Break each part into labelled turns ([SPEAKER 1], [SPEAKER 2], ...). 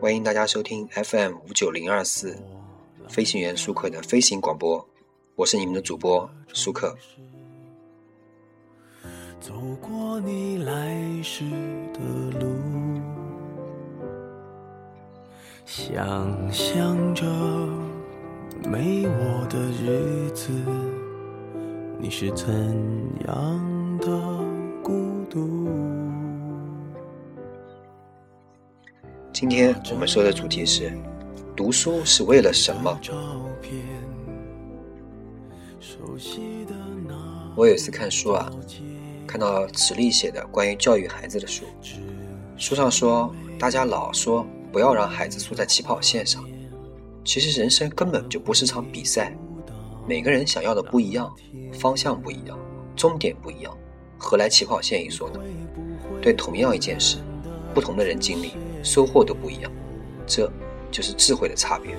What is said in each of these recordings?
[SPEAKER 1] 欢迎大家收听 FM 五九零二四飞行员舒克的飞行广播，我是你们的主播舒克。走过你来时的路，想象着没我的日子，你是怎样的孤独？今天我们说的主题是：读书是为了什么？我有一次看书啊。看到池莉写的关于教育孩子的书，书上说，大家老说不要让孩子输在起跑线上，其实人生根本就不是场比赛，每个人想要的不一样，方向不一样，终点不一样，何来起跑线一说呢？对同样一件事，不同的人经历，收获都不一样，这就是智慧的差别。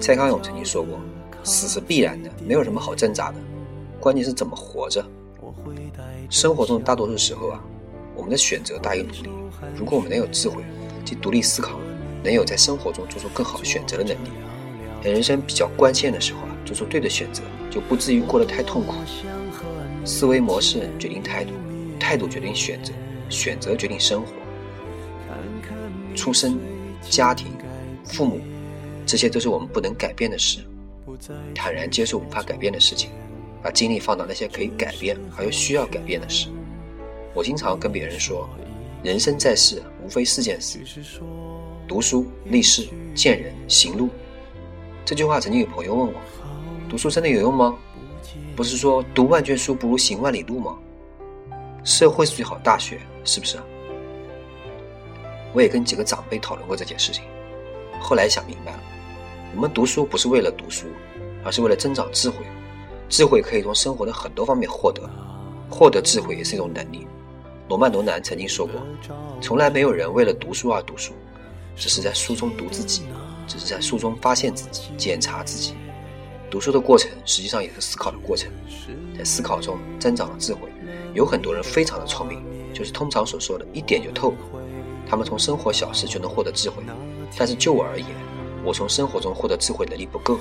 [SPEAKER 1] 蔡康永曾经说过，死是必然的，没有什么好挣扎的，关键是怎么活着。生活中大多数时候啊，我们的选择大于努力。如果我们能有智慧，即独立思考，能有在生活中做出更好选择的能力，在人生比较关键的时候啊，做出对的选择，就不至于过得太痛苦。思维模式决定态度，态度决定选择，选择决定生活。出生、家庭、父母，这些都是我们不能改变的事。坦然接受无法改变的事情。把精力放到那些可以改变还有需要改变的事。我经常跟别人说，人生在世无非四件事：读书、立事、见人、行路。这句话曾经有朋友问我，读书真的有用吗？不是说读万卷书不如行万里路吗？社会是最好大学，是不是？我也跟几个长辈讨论过这件事情，后来想明白了，我们读书不是为了读书，而是为了增长智慧。智慧可以从生活的很多方面获得，获得智慧也是一种能力。罗曼·罗兰曾经说过：“从来没有人为了读书而读书，只是在书中读自己，只是在书中发现自己、检查自己。读书的过程实际上也是思考的过程，在思考中增长了智慧。有很多人非常的聪明，就是通常所说的一点就透，他们从生活小事就能获得智慧。但是就我而言，我从生活中获得智慧能力不够，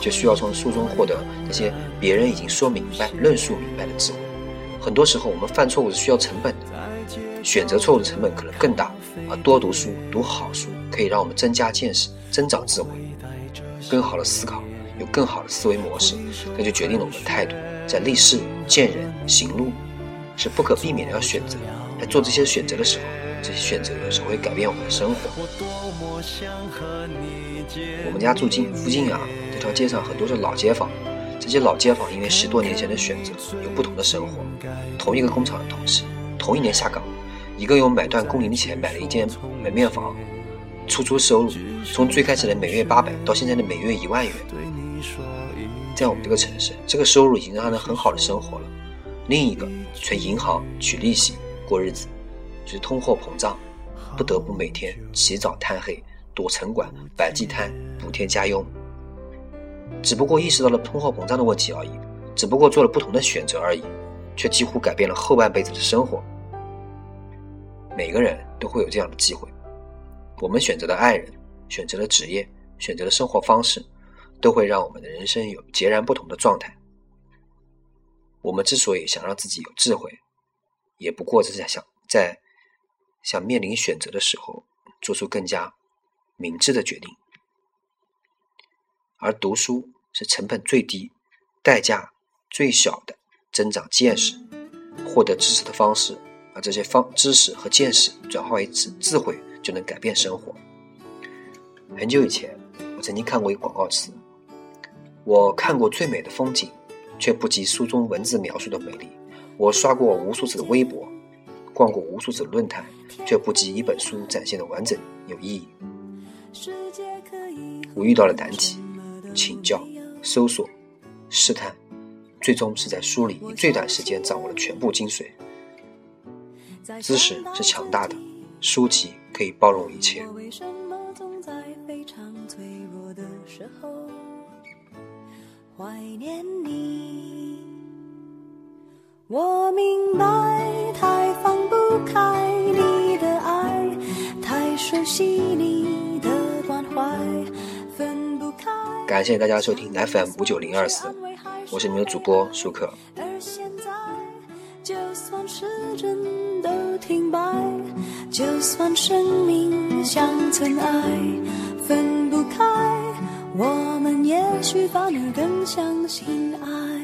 [SPEAKER 1] 就需要从书中获得那些别人已经说明白、论述明白的智慧。很多时候，我们犯错误是需要成本的，选择错误的成本可能更大。而多读书、读好书，可以让我们增加见识、增长智慧，更好的思考，有更好的思维模式，那就决定了我们的态度。在立事、见人、行路，是不可避免的要选择。在做这些选择的时候，这些选择有时会改变我们的生活。我们家住近附近啊，这条街上很多是老街坊。这些老街坊因为十多年前的选择，有不同的生活。同一个工厂的同事，同一年下岗，一个用买断工龄的钱买了一间门面房，出租收入从最开始的每月八百，到现在的每月一万元。在我们这个城市，这个收入已经让他能很好的生活了。另一个存银行取利息过日子，就是通货膨胀，不得不每天起早贪黑。躲城管、摆地摊、补贴家用，只不过意识到了通货膨胀的问题而已，只不过做了不同的选择而已，却几乎改变了后半辈子的生活。每个人都会有这样的机会，我们选择的爱人、选择的职业、选择的生活方式，都会让我们的人生有截然不同的状态。我们之所以想让自己有智慧，也不过是在想在想面临选择的时候，做出更加。明智的决定，而读书是成本最低、代价最小的增长见识、获得知识的方式。把这些方知识和见识转化为智智慧，就能改变生活。很久以前，我曾经看过一个广告词：“我看过最美的风景，却不及书中文字描述的美丽；我刷过无数次的微博，逛过无数次论坛，却不及一本书展现的完整有意义。”我遇到了难题，请教、搜索、试探，最终是在书里以最短时间掌握了全部精髓。知识是强大的，书籍可以包容一切。怀念你，我明白，感谢大家收听 FM 五九零二四，我是你们的主播舒克。
[SPEAKER 2] 而现在，就算时针都停摆，就算生命像尘埃，分不开，我们也许反而更相信爱。